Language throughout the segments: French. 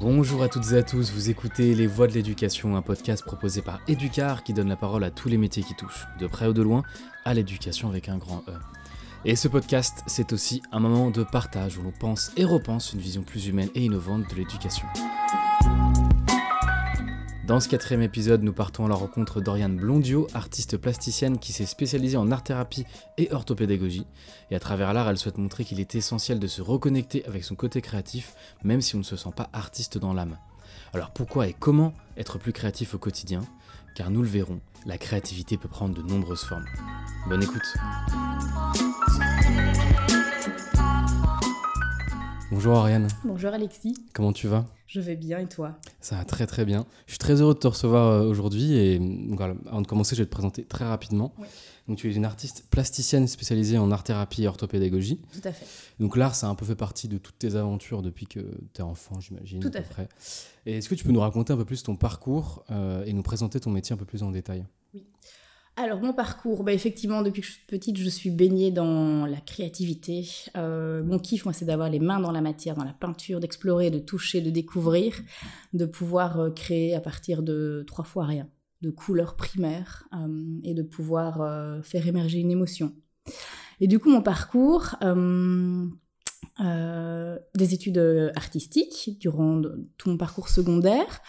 Bonjour à toutes et à tous, vous écoutez Les Voix de l'éducation, un podcast proposé par Educar qui donne la parole à tous les métiers qui touchent, de près ou de loin, à l'éducation avec un grand E. Et ce podcast, c'est aussi un moment de partage où l'on pense et repense une vision plus humaine et innovante de l'éducation. Dans ce quatrième épisode, nous partons à la rencontre d'Oriane Blondio, artiste plasticienne qui s'est spécialisée en art-thérapie et orthopédagogie. Et à travers l'art, elle souhaite montrer qu'il est essentiel de se reconnecter avec son côté créatif, même si on ne se sent pas artiste dans l'âme. Alors pourquoi et comment être plus créatif au quotidien? Car nous le verrons, la créativité peut prendre de nombreuses formes. Bonne écoute Bonjour Ariane. Bonjour Alexis. Comment tu vas? Je vais bien et toi? Ça va très très bien. Je suis très heureux de te recevoir euh, aujourd'hui et voilà, avant de commencer, je vais te présenter très rapidement. Donc tu es une artiste plasticienne spécialisée en art-thérapie et orthopédagogie. Tout à fait. Donc l'art, ça a un peu fait partie de toutes tes aventures depuis que tu es enfant, j'imagine. Tout à, fait. Et est-ce que tu peux nous raconter un peu plus ton parcours euh, et nous présenter ton métier un peu plus en détail? Oui. Alors mon parcours, bah, effectivement depuis que je suis petite je suis baignée dans la créativité. Euh, mon kiff moi c'est d'avoir les mains dans la matière, dans la peinture, d'explorer, de toucher, de découvrir, de pouvoir euh, créer à partir de trois fois rien, de couleurs primaires euh, et de pouvoir faire émerger une émotion. Et du coup mon parcours, des études artistiques durant tout mon parcours secondaire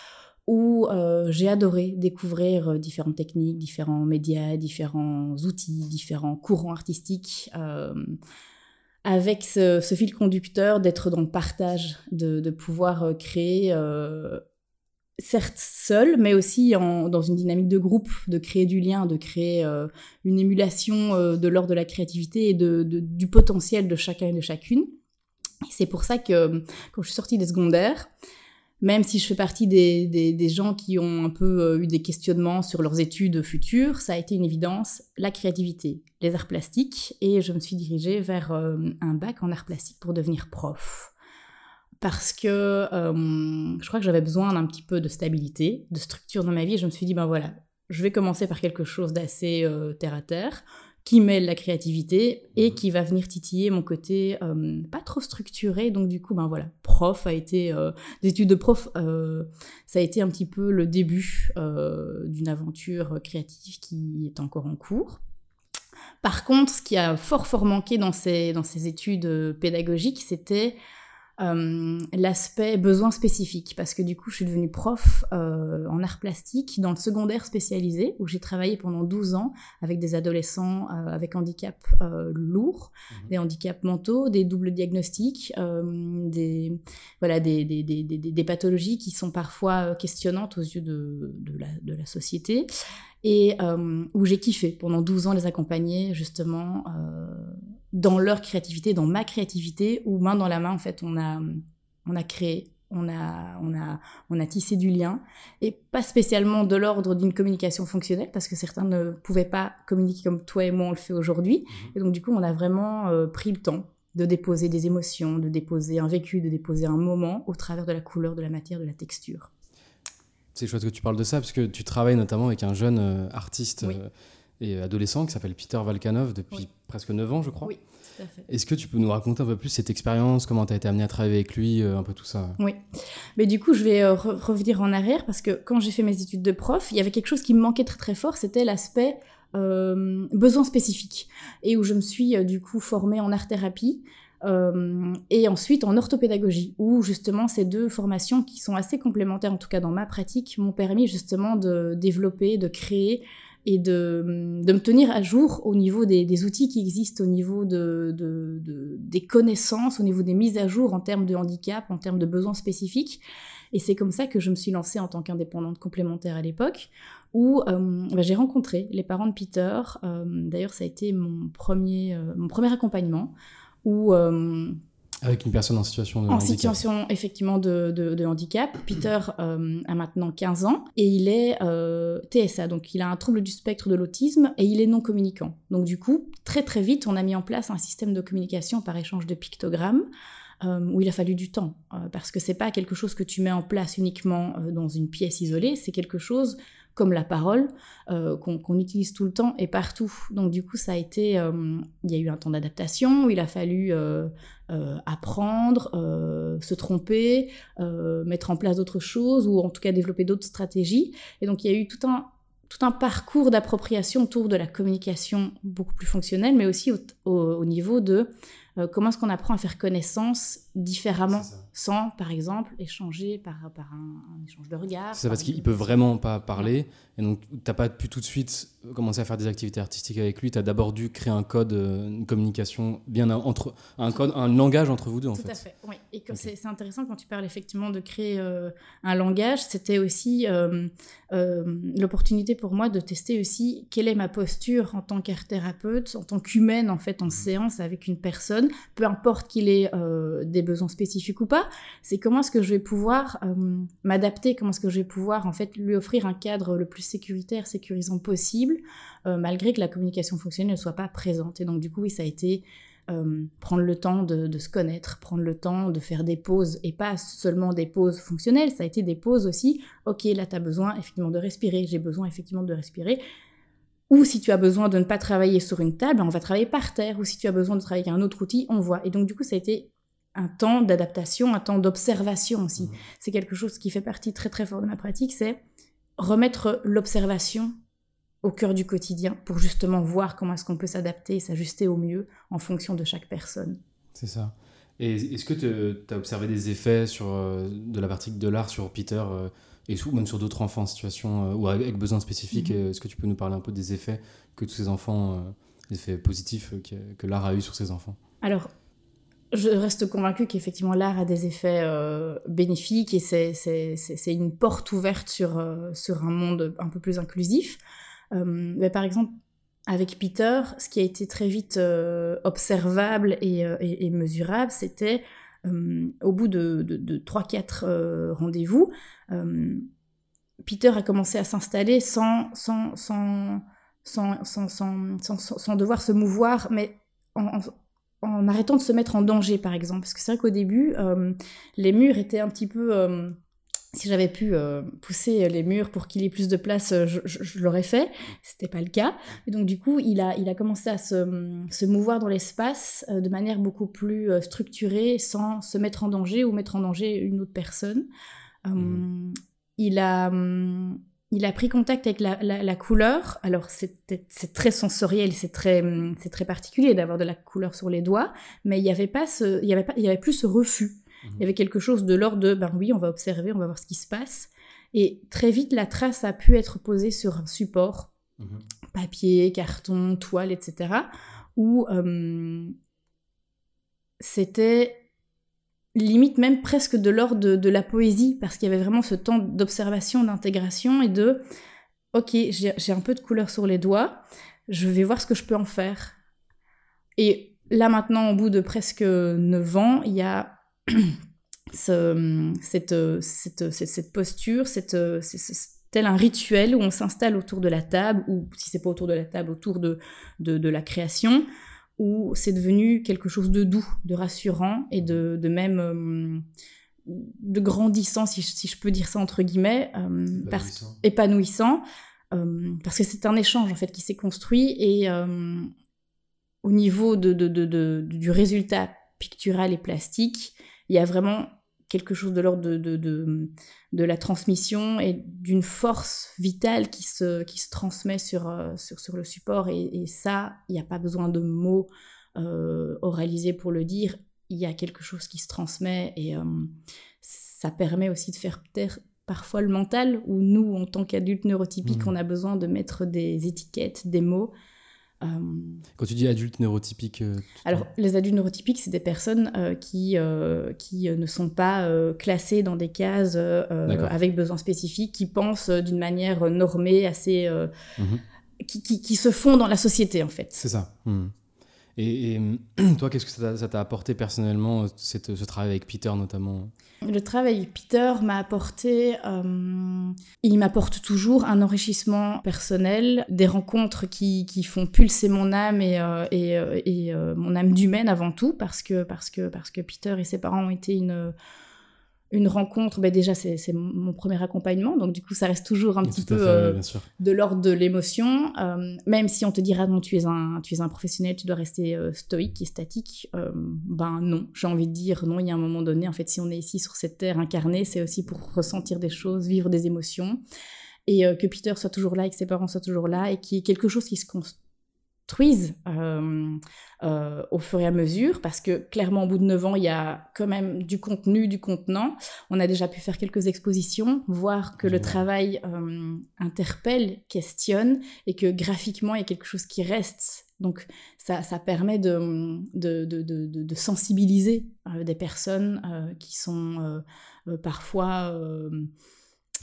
où euh, j'ai adoré découvrir euh, différentes techniques, différents médias, différents outils, différents courants artistiques, euh, avec ce, fil conducteur d'être dans le partage, de, pouvoir créer, certes seul, mais aussi dans une dynamique de groupe, de créer du lien, de créer une émulation de l'ordre de la créativité et du potentiel de chacun et de chacune. C'est pour ça que quand je suis sortie des secondaires, même si je fais partie des, gens qui ont un peu euh, eu des questionnements sur leurs études futures, ça a été une évidence, la créativité, les arts plastiques, et je me suis dirigée vers euh, un bac en arts plastiques pour devenir prof. Parce que euh, je crois que j'avais besoin d'un petit peu de stabilité, de structure dans ma vie, et je me suis dit, ben voilà, je vais commencer par quelque chose d'assez terre à terre qui mêle la créativité et mhm. qui va venir titiller mon côté euh, pas trop structuré. Donc du coup, ben voilà, prof a été, euh, des études de prof, euh, ça a été un petit peu le début d'une aventure créative qui est encore en cours. Par contre, ce qui a fort fort manqué dans ces, dans ces études pédagogiques, c'était euh, l'aspect besoin spécifique, parce que du coup, je suis devenue prof euh, en art plastique dans le secondaire spécialisé, où j'ai travaillé pendant 12 ans avec des adolescents euh, avec handicap lourds, mhm. des handicaps mentaux, des doubles diagnostics, des, voilà, des, des, des, des, pathologies qui sont parfois questionnantes aux yeux de, de, la, de la société. Et où j'ai kiffé. Pendant 12 ans les accompagner justement dans leur créativité, dans ma créativité, où main dans la main, en fait, on a, on a créé, on a, on, a, on a tissé du lien, et pas spécialement de l'ordre d'une communication fonctionnelle, parce que certains ne pouvaient pas communiquer comme toi et moi on le fait aujourd'hui. Mhm. Et donc, du coup, on a vraiment euh, pris le temps de déposer des émotions, de déposer un vécu, de déposer un moment au travers de la couleur, de la matière, de la texture. C'est chouette que tu parles de ça, parce que tu travailles notamment avec un jeune euh, artiste. Euh, et adolescent qui s'appelle Peter Valkanov depuis presque 9 ans, je crois. Oui, tout à fait. Est-ce que tu peux nous raconter un peu plus cette expérience, comment tu as été amené à travailler avec lui, euh, un peu tout ça? Oui. Mais du coup, je vais euh, revenir en arrière parce que quand j'ai fait mes études de prof, il y avait quelque chose qui me manquait très très fort, c'était l'aspect euh, besoin spécifique. Et où je me suis du coup formée en art-thérapie. et ensuite en orthopédagogie, où justement ces deux formations qui sont assez complémentaires, en tout cas dans ma pratique, m'ont permis justement de développer, de créer et de, de, me tenir à jour au niveau des, outils qui existent, au niveau de, de, des connaissances, au niveau des mises à jour en termes de handicap, en termes de besoins spécifiques. Et c'est comme ça que je me suis lancée en tant qu'indépendante complémentaire à l'époque, où euh, bah, j'ai rencontré les parents de Peter. Euh, d'ailleurs, ça a été mon premier, euh, mon premier accompagnement, avec une personne en situation de en situation effectivement de, de, handicap. Peter euh, a maintenant 15 ans et il est euh, TSA, donc il a un trouble du spectre de l'autisme et il est non communicant. Donc du coup, très très vite, on a mis en place un système de communication par échange de pictogrammes. Euh, où il a fallu du temps, parce que c'est pas quelque chose que tu mets en place uniquement dans une pièce isolée, c'est quelque chose comme la parole, qu'on utilise tout le temps et partout. Donc du coup, ça a été, il y a eu un temps d'adaptation où il a fallu apprendre, se tromper, mettre en place d'autres choses ou en tout cas développer d'autres stratégies. Et donc il y a eu tout un tout un parcours d'appropriation autour de la communication beaucoup plus fonctionnelle, mais aussi au niveau de euh, comment est-ce qu'on apprend à faire connaissance différemment, sans, par exemple, échanger par, par un, échange de regard C'est parce qu'il peut vraiment pas parler, et donc tu n'as pas pu tout de suite commencer à faire des activités artistiques avec lui, tu as d'abord dû créer un code, euh, une communication, bien entre, un code, un langage entre vous deux en fait. Tout à fait, oui. Et c'est intéressant quand tu parles effectivement de créer euh, un langage, c'était aussi l'opportunité pour moi de tester aussi quelle est ma posture en tant qu'art thérapeute, en tant qu'humaine en fait en mmh. séance avec une personne peu importe qu'il ait euh, besoins spécifiques ou pas, c'est comment est-ce que je vais pouvoir euh, m'adapter, comment est-ce que je vais pouvoir en fait lui offrir un cadre le plus sécuritaire, sécurisant possible, euh, malgré que la communication fonctionnelle ne soit pas présente. Et donc du coup, oui, ça a été prendre le temps de, se connaître, prendre le temps de faire des pauses, et pas seulement des pauses fonctionnelles, ça a été des pauses aussi, ok, là tu as besoin effectivement de respirer, j'ai besoin effectivement de respirer, ou si tu as besoin de ne pas travailler sur une table, on va travailler par terre. Ou si tu as besoin de travailler avec un autre outil, on voit. Et donc, du coup, ça a été un temps d'adaptation, un temps d'observation aussi. Mmh. C'est quelque chose qui fait partie très très fort de ma pratique, c'est remettre l'observation au cœur du quotidien pour justement voir comment est-ce qu'on peut s'adapter et s'ajuster au mieux en fonction de chaque personne. C'est ça. Et est-ce que tu as observé des effets sur, euh, de la pratique de l'art sur Peter euh, et même sur d'autres enfants en situation euh, ou avec besoins spécifiques. Mhm. Est-ce que tu peux nous parler un peu des effets que tous ces enfants, les effets positifs que, que l'art a eu sur ces enfants? Alors, je reste convaincue qu'effectivement l'art a des effets euh, bénéfiques et c'est une porte ouverte sur, sur un monde un peu plus inclusif. mais par exemple, avec Peter, ce qui a été très vite observable et, mesurable, c'était euh, au bout de, de, 3-4 euh, rendez-vous, euh, Peter a commencé à s'installer sans, sans, sans, sans, devoir se mouvoir, mais en, arrêtant de se mettre en danger, par exemple. Parce que c'est vrai qu'au début, les murs étaient un petit peu si j'avais pu euh, pousser les murs pour qu'il y ait plus de place, euh, je, l'aurais fait. C'était pas le cas. Et donc du coup, il a, il a commencé à se, se mouvoir dans l'espace euh, de manière beaucoup plus structurée, sans se mettre en danger ou mettre en danger une autre personne. Mmh. il a il a pris contact avec la, la, couleur. Alors, c'est très sensoriel, c'est très, très particulier d'avoir de la couleur sur les doigts, mais il n'y avait, pas ce, il y avait, pas, il y avait plus ce refus. Il y avait quelque chose de l'ordre de, ben oui, on va observer, on va voir ce qui se passe. Et très vite, la trace a pu être posée sur un support, mhm. papier, carton, toile, etc., où euh, c'était limite même presque de l'ordre de, la poésie, parce qu'il y avait vraiment ce temps d'observation, d'intégration et de, ok, j'ai un peu de couleur sur les doigts, je vais voir ce que je peux en faire. Et là maintenant, au bout de presque 9 ans, il y a ce, cette, cette, cette, posture, cette, tel un rituel où on s'installe autour de la table, ou si c'est pas autour de la table, autour de, de la création, où c'est devenu quelque chose de doux, de rassurant et de, de même euh, de grandissant, si je, si je, peux dire ça entre guillemets, euh, épanouissant, parce, épanouissant. euh, parce que c'est un échange en fait qui s'est construit et au niveau de, de, du résultat pictural et plastique, il y a vraiment quelque chose de l'ordre de, de, de, la transmission et d'une force vitale qui se, qui se transmet sur, euh, sur, sur le support. Et, ça, il n'y a pas besoin de mots euh, oralisés pour le dire. Il y a quelque chose qui se transmet et euh, ça permet aussi de faire taire parfois le mental, où nous, en tant qu'adultes neurotypiques, mmh. on a besoin de mettre des étiquettes, des mots. Euh, Quand tu dis adultes neurotypiques euh, Alors, les adultes neurotypiques, c'est des personnes euh, qui, qui ne sont pas classées dans des cases avec besoins spécifiques, qui pensent d'une manière normée, assez. Mhm. qui, qui, qui, se font dans la société, en fait. C'est ça. Mhm. Et, toi, qu'est-ce que ça t'a apporté personnellement, cette, ce travail avec Peter notamment? Le travail avec Peter m'a apporté, euh, il m'apporte toujours un enrichissement personnel, des rencontres qui, qui font pulser mon âme et, euh, et, euh, et mon âme d'humaine avant tout, parce que, parce, que, parce que Peter et ses parents ont été une une rencontre, ben déjà c'est mon premier accompagnement, donc du coup ça reste toujours un petit peu euh, de l'ordre de l'émotion, euh, même si on te dira non tu es un, tu es un professionnel, tu dois rester euh, stoïque et statique, ben non, j'ai envie de dire non, il y a un moment donné, en fait si on est ici sur cette terre incarnée, c'est aussi pour ressentir des choses, vivre des émotions, et que Peter soit toujours là et que ses parents soient toujours là, et qu'il y ait quelque chose qui se construit euh, euh, au fur et à mesure, parce que clairement, au bout de 9 ans, il y a quand même du contenu, du contenant. On a déjà pu faire quelques expositions, voir que le travail euh, interpelle, questionne, et que graphiquement, il y a quelque chose qui reste. Donc, ça, ça permet de, de, de, de sensibiliser des personnes qui sont parfois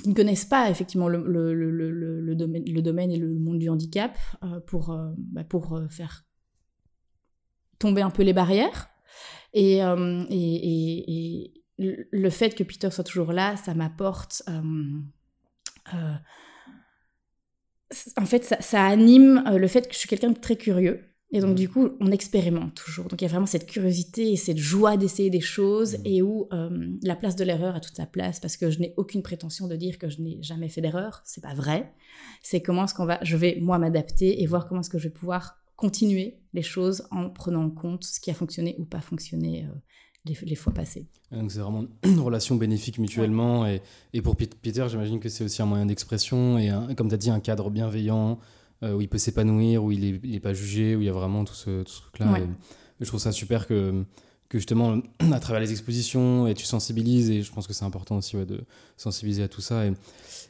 qui ne connaissent pas effectivement le, le, le, le, domaine, le domaine et le monde du handicap euh, pour, euh, bah, pour euh, faire tomber un peu les barrières. Et, et, et, le fait que Peter soit toujours là, ça m'apporte... en fait, ça, ça anime le fait que je suis quelqu'un de très curieux. Et donc, mmh. du coup, on expérimente toujours. Donc, il y a vraiment cette curiosité et cette joie d'essayer des choses mmh. et où euh, la place de l'erreur a toute sa place parce que je n'ai aucune prétention de dire que je n'ai jamais fait d'erreur. C'est pas vrai. C'est comment est-ce qu'on va, je vais moi m'adapter et voir comment est-ce que je vais pouvoir continuer les choses en prenant en compte ce qui a fonctionné ou pas fonctionné euh, les, fois passées. Donc, c'est vraiment une relation bénéfique mutuellement. Et, et, pour Peter, j'imagine que c'est aussi un moyen d'expression et, comme tu as dit, un cadre bienveillant où il peut s'épanouir, où il n'est est pas jugé, où il y a vraiment tout ce, truc-là. Je trouve ça super que, que justement, à travers les expositions, et tu sensibilises, et je pense que c'est important aussi de sensibiliser à tout ça. Et,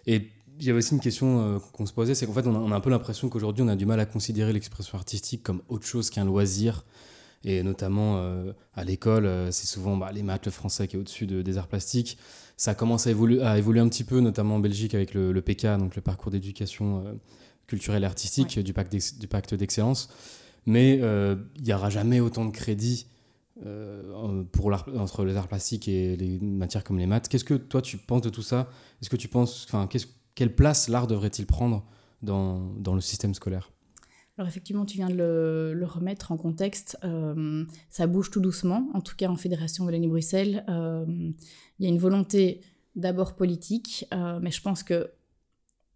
et il y avait aussi une question euh, qu'on se posait, c'est qu'en fait, on a, un peu l'impression qu'aujourd'hui, on a du mal à considérer l'expression artistique comme autre chose qu'un loisir. Et notamment euh, à l'école, c'est souvent bah, les maths, le français qui est au-dessus des arts plastiques. Ça commence à évoluer, à évoluer un petit peu, notamment en Belgique avec le, le PK, donc le parcours d'éducation culturelle et artistique du pacte d'excellence. Mais euh, il n'y aura jamais autant de crédit euh, pour entre les arts plastiques et les matières comme les maths. Qu'est-ce que toi tu penses de tout ça? Est-ce que tu penses, enfin, quelle place l'art devrait-il prendre dans, dans, le système scolaire? Alors effectivement, tu viens de le, remettre en contexte. Euh, ça bouge tout doucement. En tout cas, en Fédération Wallonie-Bruxelles, il y a une volonté d'abord politique, mais je pense que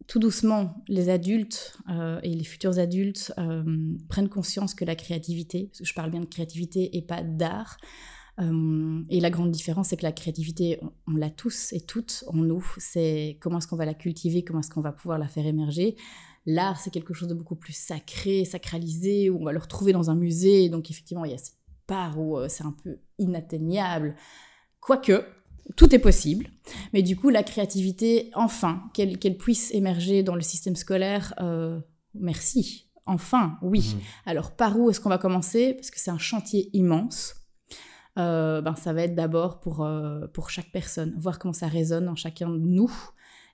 tout doucement, les adultes euh, et les futurs adultes euh, prennent conscience que la créativité, je parle bien de créativité et pas d'art, euh, et la grande différence, c'est que la créativité, on, l'a tous et toutes en nous. C'est comment est-ce qu'on va la cultiver, comment est-ce qu'on va pouvoir la faire émerger. L'art, c'est quelque chose de beaucoup plus sacré, sacralisé, où on va le retrouver dans un musée. Donc effectivement, il y a cette part où c'est un peu inatteignable. Quoique, tout est possible. Mais du coup, la créativité, enfin, qu'elle puisse émerger dans le système scolaire, euh, merci. Enfin, oui. Mmh. Alors, par où est-ce qu'on va commencer? Parce que c'est un chantier immense. Euh, ben, ça va être d'abord pour, euh, pour chaque personne, voir comment ça résonne en chacun de nous.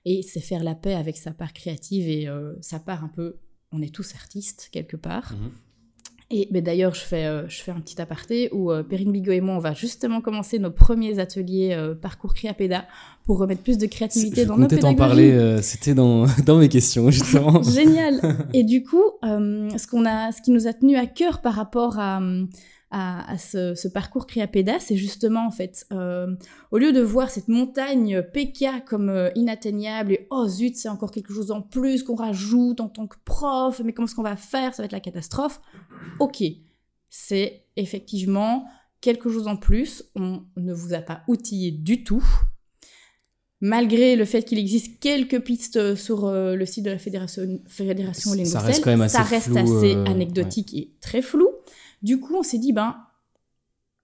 Et c'est faire la paix avec sa part créative et sa part un peu... On est tous artistes, quelque part. Mmh. Et mais d'ailleurs, je fais, euh, je fais un petit aparté où euh, Perrine Bigot et moi, on va justement commencer nos premiers ateliers euh, parcours Créapéda pour remettre plus de créativité dans nos pédagogies. t'en parler, c'était dans, dans mes questions, justement. Génial Et du coup, ce, qu'on a, ce qui nous a tenu à cœur par rapport à à, ce, parcours Créapéda, c'est justement en fait, euh, au lieu de voir cette montagne PK comme euh, inatteignable et oh zut, c'est encore quelque chose en plus qu'on rajoute en tant que prof, mais comment est-ce qu'on va faire? Ça va être la catastrophe. Ok, c'est effectivement quelque chose en plus, on ne vous a pas outillé du tout. Malgré le fait qu'il existe quelques pistes sur euh, le site de la Fédération, Fédération ça, reste quand même assez, ça reste assez anecdotique et très flou. Du coup, on s'est dit, ben,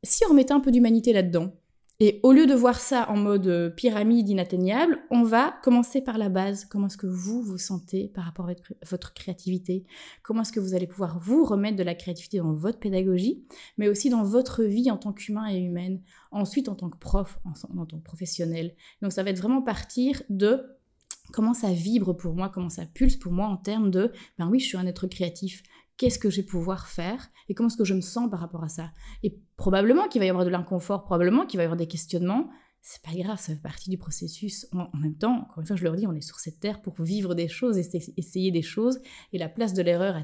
si on remettait un peu d'humanité là-dedans, et au lieu de voir ça en mode euh, pyramide inatteignable, on va commencer par la base. Comment est-ce que vous vous sentez par rapport à votre créativité? Comment est-ce que vous allez pouvoir vous remettre de la créativité dans votre pédagogie, mais aussi dans votre vie en tant qu'humain et humaine, ensuite en tant que prof, en, tant que professionnel? Donc ça va être vraiment partir de comment ça vibre pour moi, comment ça pulse pour moi en termes de, ben oui, je suis un être créatif qu'est-ce que je vais pouvoir faire et comment est-ce que je me sens par rapport à ça. Et probablement qu'il va y avoir de l'inconfort, probablement qu'il va y avoir des questionnements. C'est pas grave, ça fait partie du processus. En, même temps, encore une fois, je leur dis, on est sur cette terre pour vivre des choses, essayer des choses, et la place de l'erreur a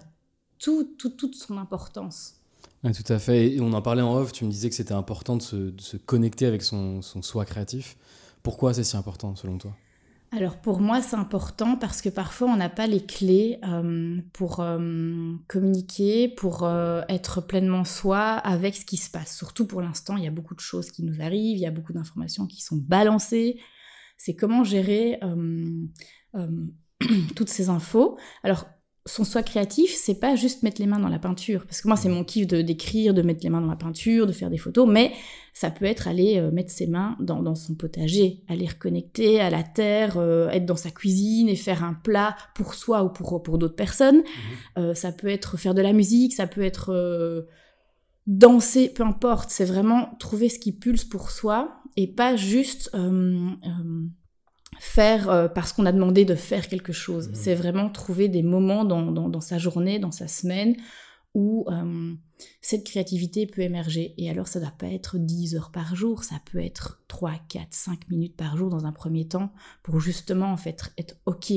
tout, toute son importance. Oui, tout à fait. Et on en parlait en off, tu me disais que c'était important de se, connecter avec son, soi créatif Pourquoi c'est si important selon toi? Alors pour moi c'est important parce que parfois on n'a pas les clés euh, pour euh, communiquer, pour euh, être pleinement soi avec ce qui se passe. Surtout pour l'instant, il y a beaucoup de choses qui nous arrivent, il y a beaucoup d'informations qui sont balancées. C'est comment gérer toutes ces infos. Alors son soi créatif, c'est pas juste mettre les mains dans la peinture. Parce que moi, c'est mon kiff de d'écrire, de mettre les mains dans la peinture, de faire des photos, mais ça peut être aller euh, mettre ses mains dans, son potager, aller reconnecter à la terre, euh, être dans sa cuisine et faire un plat pour soi ou pour, pour d'autres personnes. Mhm. Euh, ça peut être faire de la musique, ça peut être danser, peu importe. C'est vraiment trouver ce qui pulse pour soi et pas juste faire euh, parce qu'on a demandé de faire quelque chose. Mmh. C'est vraiment trouver des moments dans, sa journée, dans sa semaine, où euh, cette créativité peut émerger. Et alors, ça ne doit pas être 10 heures par jour, ça peut être 3, 4, 5 minutes par jour dans un premier temps, pour justement, en fait, être OK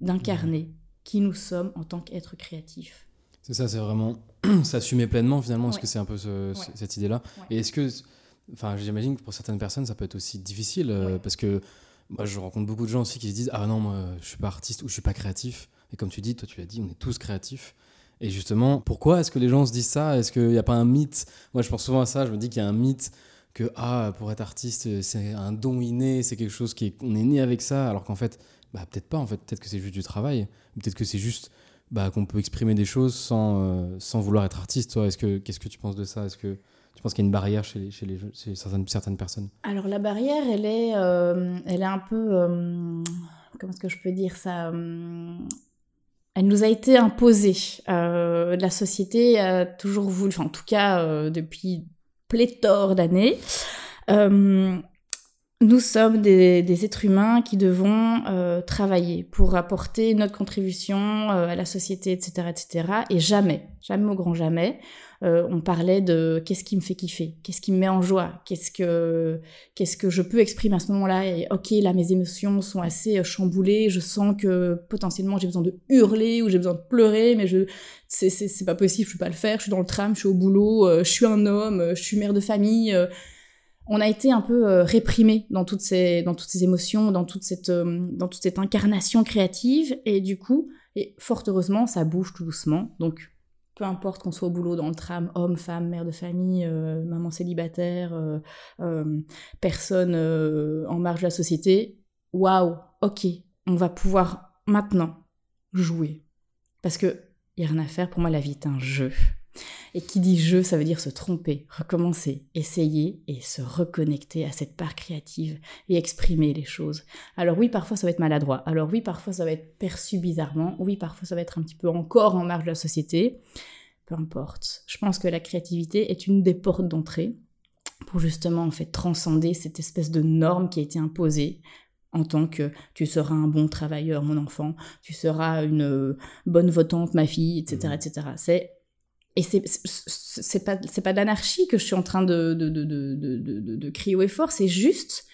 d'incarner mmh. qui nous sommes en tant qu'être créatif. C'est ça, c'est vraiment s'assumer pleinement, finalement, est-ce que c'est un peu cette idée-là? Et est-ce que, enfin, j'imagine que pour certaines personnes, ça peut être aussi difficile, euh, parce que moi, je rencontre beaucoup de gens aussi qui se disent Ah non, moi, je suis pas artiste ou je suis pas créatif. Et comme tu dis, toi, tu l'as dit, on est tous créatifs. Et justement, pourquoi est-ce que les gens se disent ça? Est-ce qu'il n'y a pas un mythe? Moi, je pense souvent à ça. Je me dis qu'il y a un mythe que ah, pour être artiste, c'est un don inné, c'est quelque chose qui est, on est né avec ça, alors qu'en fait, bah, peut-être pas. En fait, peut-être que c'est juste du travail. Peut-être que c'est juste bah, qu'on peut exprimer des choses sans, euh, sans vouloir être artiste. Toi, est-ce que qu'est-ce que tu penses de ça? Est-ce que je pense qu'il y a une barrière chez, certaines, personnes Alors la barrière, elle est, euh, elle est un peu... Euh, comment est-ce que je peux dire ça euh, Elle nous a été imposée. la société a toujours voulu, enfin en tout cas depuis pléthore d'années, nous sommes des, des, êtres humains qui devons travailler pour apporter notre contribution à la société, etc., etc. Et jamais, jamais au grand jamais, euh, on parlait de qu'est-ce qui me fait kiffer, qu'est-ce qui me met en joie, qu'est-ce que qu'est-ce que je peux exprimer à ce moment-là. Et ok, là mes émotions sont assez euh, chamboulées, je sens que potentiellement j'ai besoin de hurler ou j'ai besoin de pleurer, mais je c'est c'est pas possible, je peux pas le faire. Je suis dans le tram, je suis au boulot, euh, je suis un homme, je suis mère de famille. on a été un peu réprimé dans toutes ces dans toutes ces émotions, dans toute cette dans toute cette incarnation créative et du coup et fort heureusement ça bouge tout doucement. Donc peu importe qu'on soit au boulot, dans le tram, homme, femme, mère de famille, euh, maman célibataire, euh, euh, personne en marge de la société, waouh, ok, on va pouvoir maintenant jouer. Parce que y a rien à faire, pour moi la vie est un jeu. Et qui dit jeu, ça veut dire se tromper, recommencer, essayer et se reconnecter à cette part créative et exprimer les choses. Alors oui, parfois ça va être maladroit. Alors oui, parfois ça va être perçu bizarrement. Oui, parfois ça va être un petit peu encore en marge de la société. Peu importe. Je pense que la créativité est une des portes d'entrée pour justement en fait transcender cette espèce de norme qui a été imposée en tant que tu seras un bon travailleur, mon enfant, tu seras une bonne votante, ma fille, etc., mmh. etc. C'est et c'est c'est pas c'est pas d'anarchie que je suis en train de de, de, de, de crier au effort c'est juste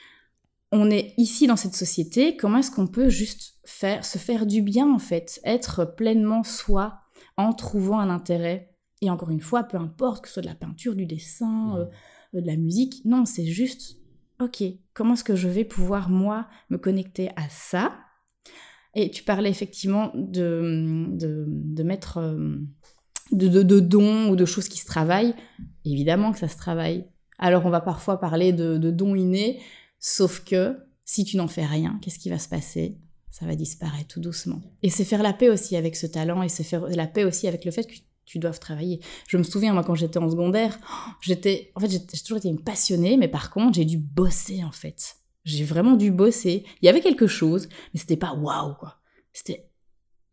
on est ici dans cette société comment est-ce qu'on peut juste faire se faire du bien en fait être pleinement soi en trouvant un intérêt? Et encore une fois peu importe que ce soit de la peinture du dessin mmh. euh, de la musique non c'est juste ok comment est-ce que je vais pouvoir moi me connecter à ça? Et tu parlais effectivement de de, de mettre euh, de, dons ou de choses qui se travaillent, évidemment que ça se travaille. Alors on va parfois parler de, dons innés, sauf que si tu n'en fais rien, qu'est-ce qui va se passer? Ça va disparaître tout doucement. Et c'est faire la paix aussi avec ce talent et c'est faire la paix aussi avec le fait que tu dois travailler. Je me souviens, moi, quand j'étais en secondaire, j'étais, en fait, j'ai toujours été une passionnée, mais par contre, j'ai dû bosser, en fait. J'ai vraiment dû bosser. Il y avait quelque chose, mais c'était pas waouh, quoi. C'était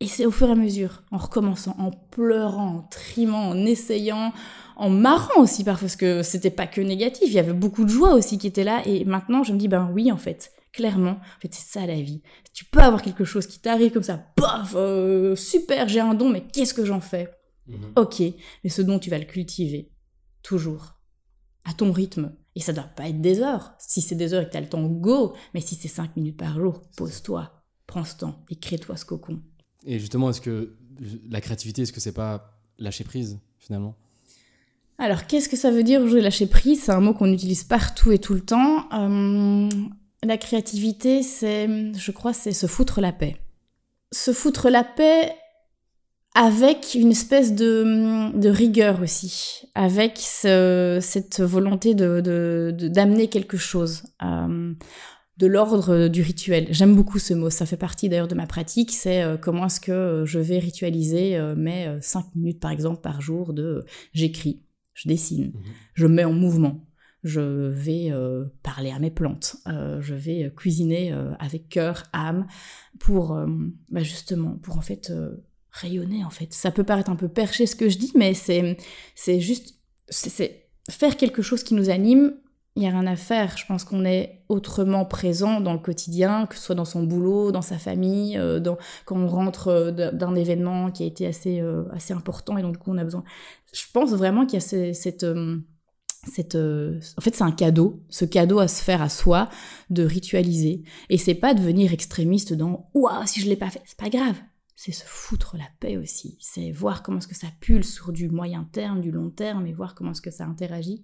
et c'est au fur et à mesure, en recommençant, en pleurant, en trimant, en essayant, en marrant aussi parfois, parce que c'était pas que négatif, il y avait beaucoup de joie aussi qui était là. Et maintenant, je me dis, ben oui, en fait, clairement, en fait, c'est ça la vie. Tu peux avoir quelque chose qui t'arrive comme ça, paf, euh, super, j'ai un don, mais qu'est-ce que j'en fais? Mhm. Ok, mais ce don, tu vas le cultiver, toujours, à ton rythme. Et ça doit pas être des heures. Si c'est des heures et que tu as le temps, go. Mais si c'est cinq minutes par jour, pose-toi, prends ce temps et crée-toi ce cocon. Et justement, est-ce que la créativité, est-ce que c'est pas lâcher prise finalement? Alors, qu'est-ce que ça veut dire jouer lâcher prise? C'est un mot qu'on utilise partout et tout le temps. Euh, La créativité, c'est, je crois, c'est se foutre la paix. Se foutre la paix avec une espèce de, rigueur aussi, avec cette volonté de, d'amener quelque chose. Euh, de l'ordre du rituel. J'aime beaucoup ce mot, ça fait partie d'ailleurs de ma pratique, c'est euh, comment est-ce que euh, je vais ritualiser mes 5 minutes par exemple par jour de j'écris, je dessine, mhm. je mets en mouvement, je vais parler à mes plantes, je vais cuisiner avec cœur, âme, pour bah, justement, pour en fait rayonner en fait. Ça peut paraître un peu perché ce que je dis, mais c'est c'est juste c'est faire quelque chose qui nous anime. Il n'y a rien à faire. Je pense qu'on est autrement présent dans le quotidien, que ce soit dans son boulot, dans sa famille, euh, quand on rentre euh, d'un événement qui a été assez, euh, assez important et donc du coup on a besoin. Je pense vraiment qu'il y a cette, cette, en fait, c'est un cadeau, ce cadeau à se faire à soi, de ritualiser. Et c'est pas devenir extrémiste dans Ouah, si je l'ai pas fait, c'est pas grave c'est se foutre la paix aussi. C'est voir comment est-ce que ça pulse sur du moyen terme, du long terme, et voir comment est-ce que ça interagit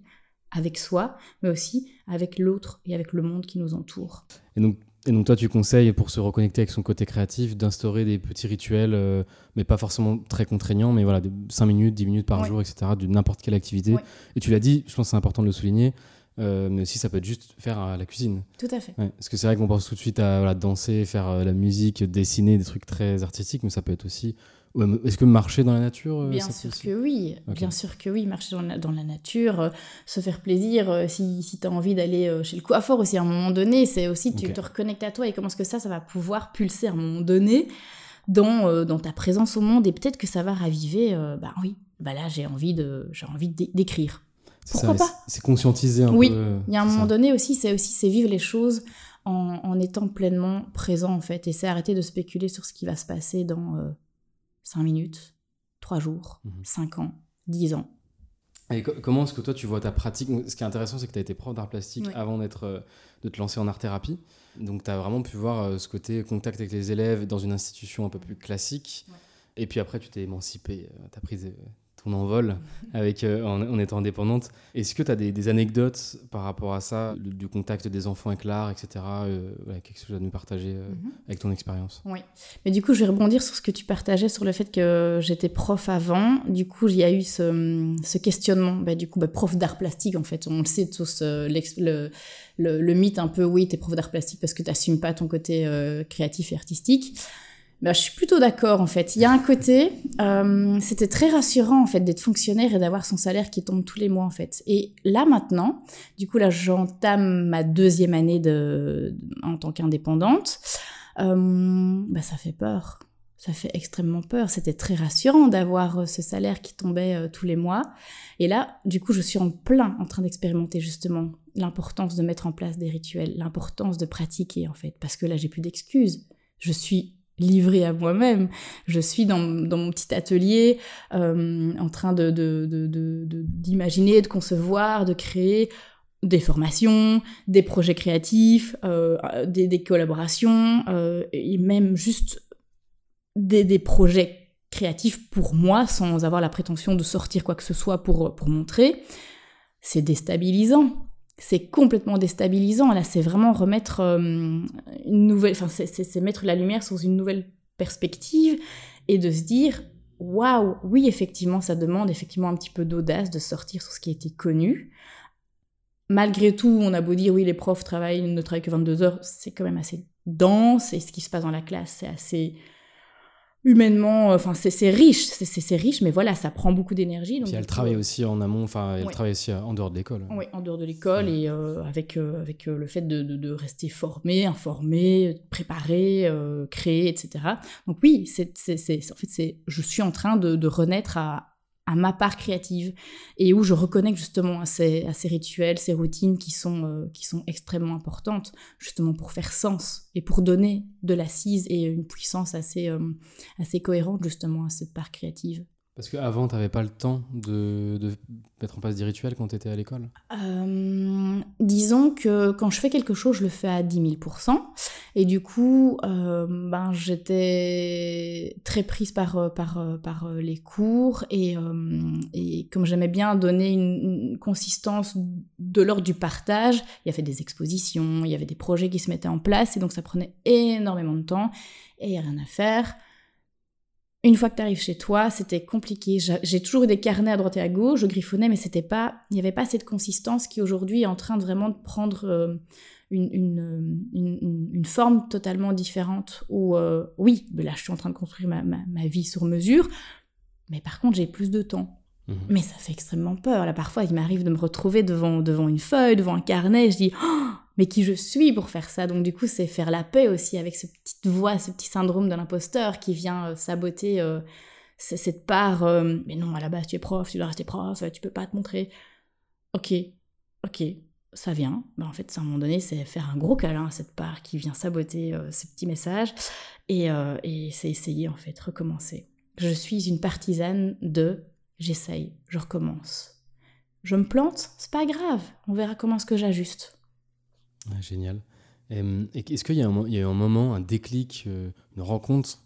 avec soi, mais aussi avec l'autre et avec le monde qui nous entoure. Et donc, et donc toi, tu conseilles pour se reconnecter avec son côté créatif d'instaurer des petits rituels, euh, mais pas forcément très contraignants, mais voilà, de 5 minutes, 10 minutes par jour, etc., de n'importe quelle activité. Et tu l'as dit, je pense que c'est important de le souligner, euh, mais aussi ça peut être juste faire à la cuisine. Tout à fait. parce que c'est vrai qu'on pense tout de suite à voilà, danser, faire euh, la musique, dessiner, des trucs très artistiques, mais ça peut être aussi. Est-ce que marcher dans la nature euh, Bien sûr que oui, bien sûr que oui, marcher dans la, dans la nature, se faire plaisir, si, si tu as envie d'aller chez le coiffeur aussi à un moment donné, c'est aussi tu te reconnectes à toi et comment est-ce que ça, ça va pouvoir pulser à un moment donné dans, dans ta présence au monde et peut-être que ça va raviver, bah oui, bah là j'ai envie de j'ai envie d'écrire. Pourquoi pas? C'est conscientiser un peu. Oui, il y a un moment donné aussi, c'est aussi c'est vivre les choses en, étant pleinement présent en fait, et c'est arrêter de spéculer sur ce qui va se passer dans euh, 5 minutes, 3 jours, 5 mhm. ans, 10 ans. Et comment est-ce que toi tu vois ta pratique? Ce qui est intéressant, c'est que tu as été prof d'art plastique avant d'être, euh, de te lancer en art thérapie. Donc tu as vraiment pu voir euh, ce côté contact avec les élèves dans une institution un peu plus classique. Et puis après, tu t'es émancipé, euh, tu as pris ton envol avec, euh, en, étant indépendante. Est-ce que tu as des, anecdotes par rapport à ça, du contact des enfants avec l'art, etc. Euh, quelque chose à nous partager euh, mhm. avec ton expérience? Oui. Mais du coup, je vais rebondir sur ce que tu partageais sur le fait que j'étais prof avant. Du coup, il y a eu ce, questionnement. Bah, du coup, bah, prof d'art plastique, en fait, on le sait tous, le, le, mythe un peu, oui, tu es prof d'art plastique parce que tu n'assumes pas ton côté créatif et artistique. Bah, je suis plutôt d'accord en fait. Il y a un côté, euh, c'était très rassurant en fait d'être fonctionnaire et d'avoir son salaire qui tombe tous les mois en fait. Et là maintenant, du coup là j'entame ma deuxième année en tant qu'indépendante. Euh, bah, ça fait peur. Ça fait extrêmement peur. C'était très rassurant d'avoir euh, ce salaire qui tombait tous les mois. Et là, du coup, je suis en plein en train d'expérimenter justement l'importance de mettre en place des rituels, l'importance de pratiquer en fait, parce que là, j'ai plus d'excuses. Je suis livrée à moi-même. Je suis dans, mon petit atelier euh, en train de, d'imaginer, de, concevoir, de créer des formations, des projets créatifs, euh, des, collaborations, euh, et même juste des, des, projets créatifs pour moi sans avoir la prétention de sortir quoi que ce soit pour, pour montrer. C'est déstabilisant c'est complètement déstabilisant. Là, c'est vraiment remettre euh, une nouvelle, enfin, c'est mettre la lumière sur une nouvelle perspective et de se dire, waouh, oui, effectivement, ça demande effectivement un petit peu d'audace de sortir sur ce qui été connu. Malgré tout, on a beau dire, oui, les profs travaillent, ne travaillent que 22 heures, c'est quand même assez dense et ce qui se passe dans la classe, c'est assez humainement, euh, enfin c'est riche, c'est riche, mais voilà, ça prend beaucoup d'énergie. Puis elle travaille aussi en amont, enfin elle travaille aussi en dehors de l'école. Oui, en dehors de l'école et euh, avec, euh, avec le fait de, de, rester formé, informé, préparé, créer, etc. Donc oui, c'est en fait, je suis en train de, de renaître à, à ma part créative et où je reconnecte justement à ces, rituels, ces routines qui sont, euh, qui sont extrêmement importantes justement pour faire sens et pour donner de l'assise et une puissance assez, euh, assez cohérente justement à cette part créative. Parce qu'avant, tu n'avais pas le temps de, mettre en place des rituels quand tu étais à l'école euh, Disons que quand je fais quelque chose, je le fais à 10 000 Et du coup, euh, ben, j'étais très prise par, par, par les cours. Et, euh, et comme j'aimais bien donner une, une consistance de l'ordre du partage, il y avait des expositions, il y avait des projets qui se mettaient en place. Et donc, ça prenait énormément de temps. Et il n'y a rien à faire une fois que tu arrives chez toi, c'était compliqué. J'ai toujours eu des carnets à droite et à gauche, je griffonnais, mais c'était pas, il n'y avait pas cette consistance qui aujourd'hui est en train de vraiment de prendre euh, une, une, une, forme totalement différente. Où euh, oui, là je suis en train de construire ma, ma, ma vie sur mesure, mais par contre j'ai plus de temps. Mmh. Mais ça fait extrêmement peur. Là, parfois, il m'arrive de me retrouver devant, devant une feuille, devant un carnet. Je dis, oh, mais qui je suis pour faire ça Donc, du coup, c'est faire la paix aussi avec ce petite voix, ce petit syndrome de l'imposteur qui vient euh, saboter euh, cette part. Euh, mais non, à la base, tu es prof, tu dois rester prof, tu peux pas te montrer. Ok, ok, ça vient. Ben, en fait, à un moment donné, c'est faire un gros câlin à cette part qui vient saboter ce petit message. Et, et c'est essayer, en fait, recommencer. Je suis une partisane de j'essaye, je recommence. Je me plante, c'est pas grave, on verra comment est-ce que j'ajuste. Génial. Est-ce qu'il y, a un moment, un déclic, euh, une rencontre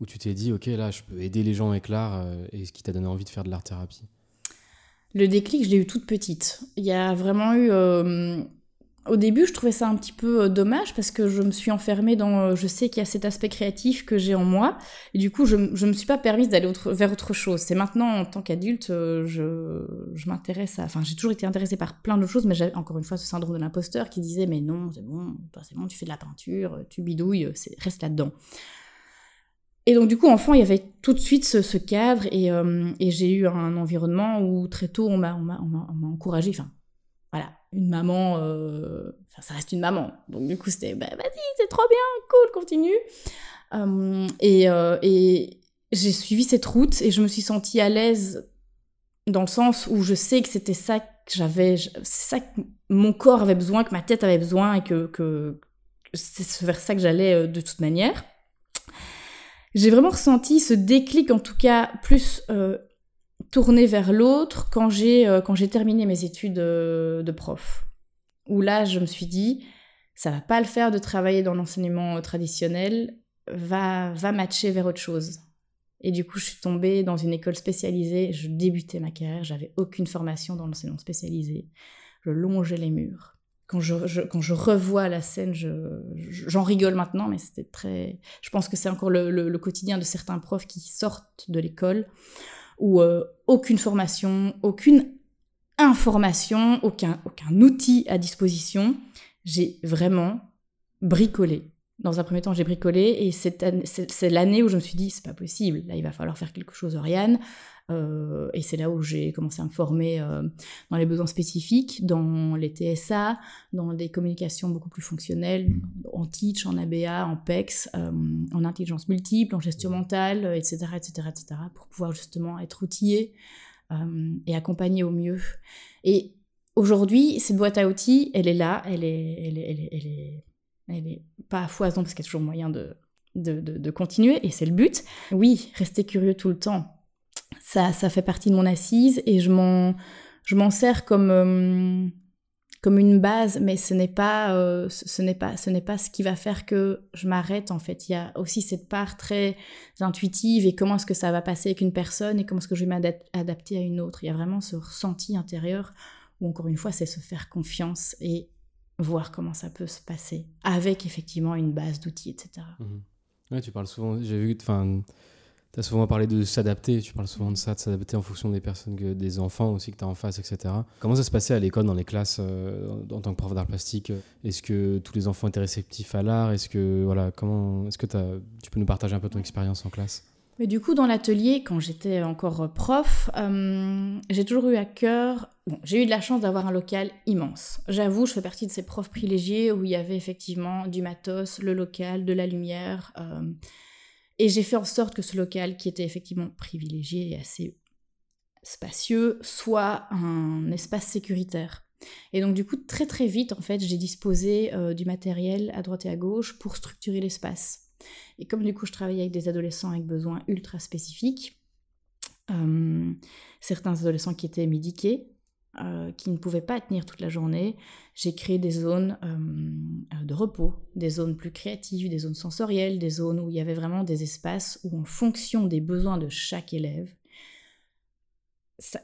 où tu t'es dit, ok, là, je peux aider les gens avec l'art, euh, et ce qui t'a donné envie de faire de l'art-thérapie Le déclic, je l'ai eu toute petite. Il y a vraiment eu au début, je trouvais ça un petit peu euh, dommage parce que je me suis enfermée dans. Euh, je sais qu'il y a cet aspect créatif que j'ai en moi. Et du coup, je ne me suis pas permise d'aller vers autre chose. C'est maintenant, en tant qu'adulte, euh, je, je m'intéresse à. Enfin, j'ai toujours été intéressée par plein de choses, mais j'avais encore une fois ce syndrome de l'imposteur qui disait Mais non, c'est bon, c'est bon, tu fais de la peinture, tu bidouilles, reste là-dedans. Et donc, du coup, enfant, il y avait tout de suite ce, cadre et, et j'ai eu un environnement où très tôt, on m'a encouragé. Enfin, voilà, une maman, euh, ça reste une maman. Donc du coup c'était, bah, vas-y, c'est trop bien, cool, continue. Euh, et, euh, et j'ai suivi cette route et je me suis sentie à l'aise dans le sens où je sais que c'était ça que j'avais, ça que mon corps avait besoin, que ma tête avait besoin et que, que c'est vers ça que j'allais de toute manière. J'ai vraiment ressenti ce déclic, en tout cas plus tourner vers l'autre quand j'ai euh, quand j'ai terminé mes études euh, de prof. Où là, je me suis dit, ça va pas le faire de travailler dans l'enseignement traditionnel, va va matcher vers autre chose. Et du coup, je suis tombée dans une école spécialisée. Je débutais ma carrière, j'avais aucune formation dans l'enseignement spécialisé. Je longeais les murs. Quand je, quand je revois la scène, j'en rigole maintenant, mais c'était très. Je pense que c'est encore le, quotidien de certains profs qui sortent de l'école ou euh, aucune formation, aucune information, aucun outil à disposition. J'ai vraiment bricolé. Dans un premier temps, j'ai bricolé et c'est l'année où je me suis dit, c'est pas possible, là il va falloir faire quelque chose, Oriane. Euh, et c'est là où j'ai commencé à me former euh, dans les besoins spécifiques, dans les TSA, dans des communications beaucoup plus fonctionnelles, en teach, en ABA, en PEX, euh, en intelligence multiple, en gestion mentale, etc., etc., etc., pour pouvoir justement être outillé et accompagné au mieux. Et aujourd'hui, cette boîte à outils, elle est là, elle est, elle est pas à foison parce qu'il y a toujours moyen de, de, de, continuer, et c'est le but. Oui, rester curieux tout le temps, ça, ça fait partie de mon assise et je m'en, je m'en sers comme, euh, comme une base, mais ce n'est pas, euh, ce n'est pas, ce n'est pas ce qui va faire que je m'arrête en fait. Il y a aussi cette part très intuitive et comment est-ce que ça va passer avec une personne et comment est-ce que je vais m'adapter à une autre. Il y a vraiment ce ressenti intérieur où encore une fois c'est se faire confiance et voir comment ça peut se passer avec effectivement une base d'outils, etc. Mmh. Ouais, tu parles souvent. J'ai vu, enfin tu as souvent parlé de s'adapter, tu parles souvent de ça, de s'adapter en fonction des personnes, des enfants aussi que tu as en face, etc. Comment ça se passait à l'école, dans les classes, euh, en tant que prof d'art plastique? Est-ce que tous les enfants étaient réceptifs à l'art? Est-ce que, voilà, comment, est-ce que tu peux nous partager un peu ton expérience en classe? Mais du coup, dans l'atelier, quand j'étais encore prof, euh, j'ai toujours eu à cœur. Bon, j'ai eu de la chance d'avoir un local immense. J'avoue, je fais partie de ces profs privilégiés où il y avait effectivement du matos, le local, de la lumière. Euh, et j'ai fait en sorte que ce local, qui était effectivement privilégié et assez spacieux, soit un espace sécuritaire. Et donc du coup, très très vite, en fait, j'ai disposé euh, du matériel à droite et à gauche pour structurer l'espace. Et comme du coup, je travaillais avec des adolescents avec besoins ultra spécifiques, certains adolescents qui étaient médiqués, qui ne pouvaient pas tenir toute la journée. J'ai créé des zones de repos, des zones plus créatives, des zones sensorielles, des zones où il y avait vraiment des espaces où, en fonction des besoins de chaque élève, ça,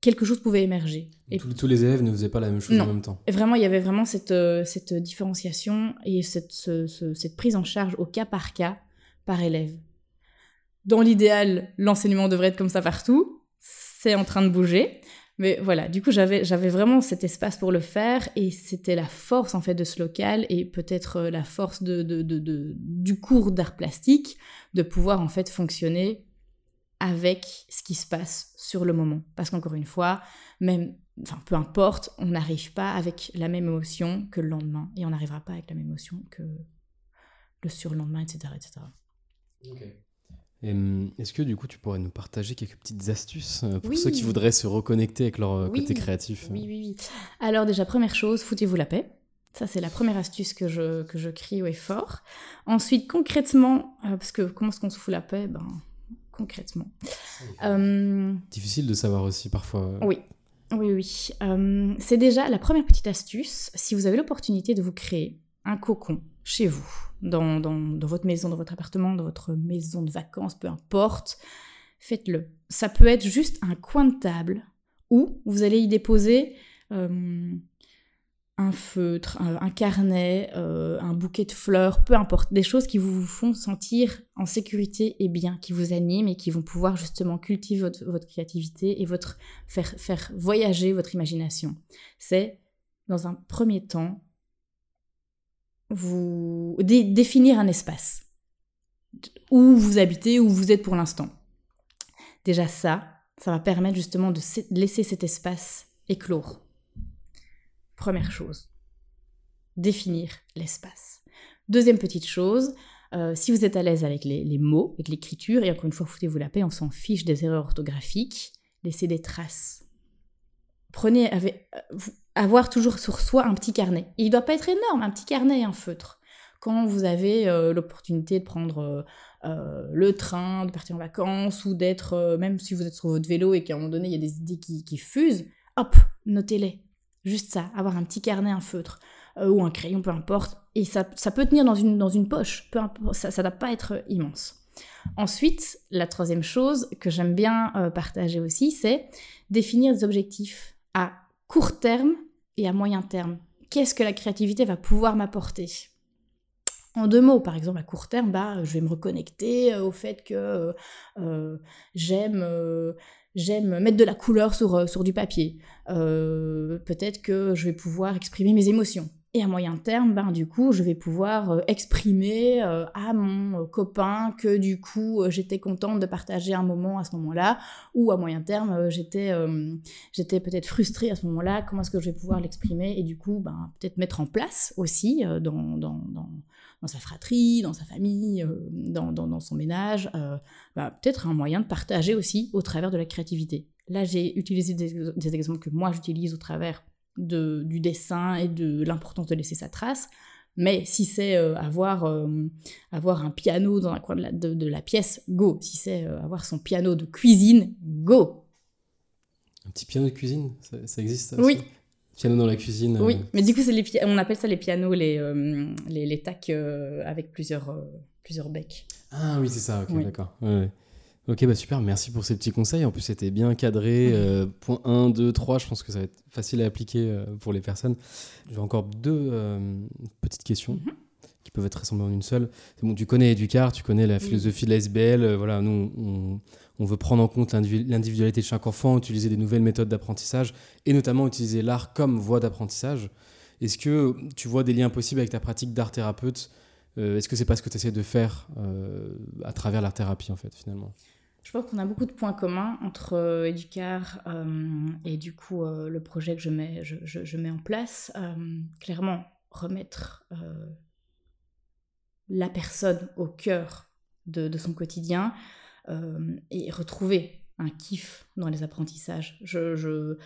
quelque chose pouvait émerger. Et tous, les élèves ne faisaient pas la même chose en même temps. Et vraiment, il y avait vraiment cette, euh, cette différenciation et cette, cette prise en charge au cas par cas par élève. Dans l'idéal, l'enseignement devrait être comme ça partout. C'est en train de bouger. Mais voilà, du coup, j'avais, j'avais vraiment cet espace pour le faire et c'était la force en fait de ce local et peut-être euh, la force de, de, de, du cours d'art plastique de pouvoir en fait fonctionner avec ce qui se passe sur le moment. Parce qu'encore une fois, même, enfin, peu importe, on n'arrive pas avec la même émotion que le lendemain. Et on n'arrivera pas avec la même émotion que le surlendemain, etc. etc. Est-ce que du coup tu pourrais nous partager quelques petites astuces euh, pour ceux qui voudraient se reconnecter avec leur euh, côté créatif? Oui, oui, oui. Alors déjà, première chose, foutez-vous la paix. Ça, c'est la première astuce que je, que je crie au fort. Ensuite, concrètement, euh, parce que comment est-ce qu'on se fout la paix? Ben, concrètement. Euh, Difficile de savoir aussi parfois. Oui, oui, oui. Euh, c'est déjà la première petite astuce. Si vous avez l'opportunité de vous créer un cocon chez vous, dans, dans, dans, votre maison, dans votre appartement, dans votre maison de vacances, peu importe, faites-le. Ça peut être juste un coin de table où vous allez y déposer euh, un feutre, un, carnet, euh, un bouquet de fleurs, peu importe, des choses qui vous font sentir en sécurité et bien, qui vous animent et qui vont pouvoir justement cultiver votre, créativité et votre faire, faire voyager votre imagination. C'est, dans un premier temps, vous définir un espace où vous habitez, où vous êtes pour l'instant. Déjà ça, ça va permettre justement de laisser cet espace éclore Première chose, définir l'espace. Deuxième petite chose, euh, si vous êtes à l'aise avec les, mots, avec l'écriture, et encore une fois, foutez-vous la paix, on s'en fiche des erreurs orthographiques, laissez des traces. Prenez, euh, avoir toujours sur soi un petit carnet. il ne doit pas être énorme, un petit carnet et un feutre. Quand vous avez euh, l'opportunité de prendre le train, de partir en vacances, ou d'être, même si vous êtes sur votre vélo et qu'à un moment donné, il y a des idées qui, qui fusent, hop, notez-les. Juste ça, avoir un petit carnet, un feutre euh, ou un crayon, peu importe. Et ça, peut tenir dans une, poche, peu importe, ça ne doit pas être immense. Ensuite, la troisième chose que j'aime bien euh, partager aussi, c'est définir des objectifs à court terme et à moyen terme. Qu'est-ce que la créativité va pouvoir m'apporter? En deux mots, par exemple, à court terme, bah, je vais me reconnecter euh, au fait que j'aime j'aime mettre de la couleur sur, euh, sur du papier. Euh, peut-être que je vais pouvoir exprimer mes émotions. Et à moyen terme, ben, du coup, je vais pouvoir euh, exprimer à mon copain que du coup, j'étais contente de partager un moment à ce moment-là, ou à moyen terme, j'étais peut-être frustrée à ce moment-là, comment est-ce que je vais pouvoir l'exprimer, et du coup, ben, peut-être mettre en place aussi dans, dans, dans sa fratrie, dans sa famille, euh, dans, dans, son ménage, euh, bah, peut-être un moyen de partager aussi au travers de la créativité. Là, j'ai utilisé des, exemples que moi j'utilise au travers de, du dessin et de l'importance de laisser sa trace. Mais si c'est euh, avoir, avoir un piano dans un coin de la, de, la pièce, go. Si c'est avoir son piano de cuisine, go. Un petit piano de cuisine, ça, existe ça Oui, Piano dans la cuisine. Oui, euh. mais du coup, c'est les on appelle ça les pianos, les, euh, les, les, tacs euh, avec plusieurs, plusieurs becs. Ah oui, c'est ça, ok, d'accord. Ok, bah super, merci pour ces petits conseils. En plus, c'était bien cadré. point 1, 2, 3, je pense que ça va être facile à appliquer pour les personnes. J'ai encore deux petites questions. Mhm. Peuvent être rassemblées en une seule. Bon, tu connais Educar, tu connais la philosophie de la SBL. voilà, nous, on, on veut prendre en compte l'individualité de chaque enfant, utiliser des nouvelles méthodes d'apprentissage et notamment utiliser l'art comme voie d'apprentissage. Est-ce que tu vois des liens possibles avec ta pratique d'art thérapeute euh, Est-ce que c'est pas ce que tu essaies de faire euh, à travers l'art thérapie en fait finalement? Je pense qu'on a beaucoup de points communs entre euh, Educar et du coup le projet que je mets, je, mets en place. clairement, remettre la personne au cœur de, son quotidien, euh, et retrouver un kiff dans les apprentissages. Je,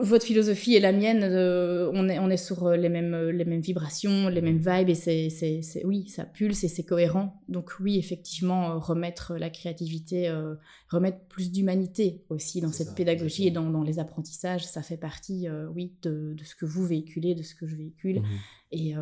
votre philosophie et la mienne, euh, on, est, on est sur euh, les mêmes, euh, les mêmes vibrations, les mêmes vibes, et c'est, c'est, c'est- oui, ça pulse et c'est cohérent. Donc oui, effectivement, remettre la créativité, euh, remettre plus d'humanité aussi dans cette ça, pédagogie et dans, dans les apprentissages, ça fait partie, euh, oui, de, de ce que vous véhiculez, de ce que je véhicule. Mhm. Et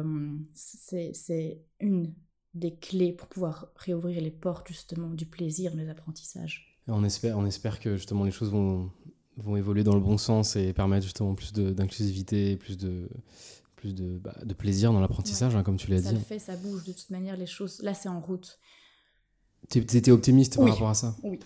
c'est, c'est une des clés pour pouvoir réouvrir les portes justement du plaisir, des apprentissages. On espère, on espère que justement les choses vont, vont évoluer dans le bon sens et permettre justement plus d'inclusivité, plus de, plus de, bah, de plaisir dans l'apprentissage, hein, comme tu l'as Ça dit. le fait, ça bouge. De toute manière, les choses, là, c'est en route. Tu étais optimiste par rapport à ça? Oui.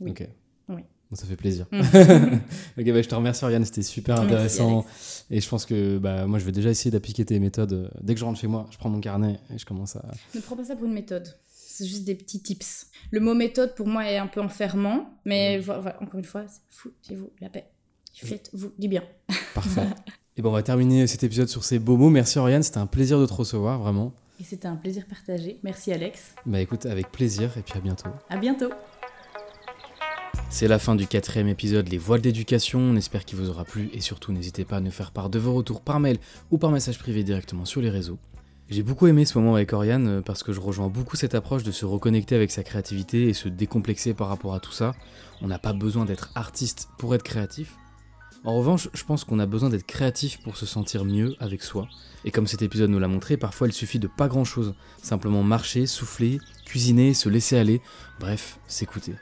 Oui. Ok. Oui. Bon, ça fait plaisir. Mm. ok, bah, je te remercie, Oriane, c'était super intéressant. Et je pense que bah, moi, je vais déjà essayer d'appliquer tes méthodes. Dès que je rentre chez moi, je prends mon carnet et je commence à. Ne prends pas ça pour une méthode. C'est juste des petits tips. Le mot méthode, pour moi, est un peu enfermant. Mais vo- voilà, encore une fois, foutez-vous la paix. Faites-vous du bien. Parfait. et bon, on va terminer cet épisode sur ces beaux mots. Merci, Oriane, c'était un plaisir de te recevoir, vraiment. Et c'était un plaisir partagé. Merci, Alex. Bah écoute, avec plaisir et puis à bientôt. À bientôt. C'est la fin du quatrième épisode Les Voix de l'éducation. On espère qu'il vous aura plu et surtout n'hésitez pas à nous faire part de vos retours par mail ou par message privé directement sur les réseaux. J'ai beaucoup aimé ce moment avec Oriane euh, parce que je rejoins beaucoup cette approche de se reconnecter avec sa créativité et se décomplexer par rapport à tout ça. On n'a pas besoin d'être artiste pour être créatif. En revanche, je pense qu'on a besoin d'être créatif pour se sentir mieux avec soi. Et comme cet épisode nous l'a montré, parfois il suffit de pas grand chose. Simplement marcher, souffler, cuisiner, se laisser aller, bref, s'écouter.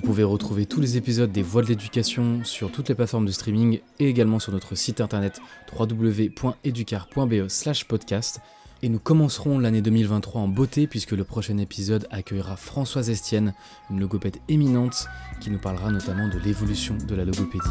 Vous pouvez retrouver tous les épisodes des Voix de l'éducation sur toutes les plateformes de streaming et également sur notre site internet www.educar.be podcast. Et nous commencerons l'année 2023 en beauté puisque le prochain épisode accueillera Françoise Estienne, une logopède éminente qui nous parlera notamment de l'évolution de la logopédie.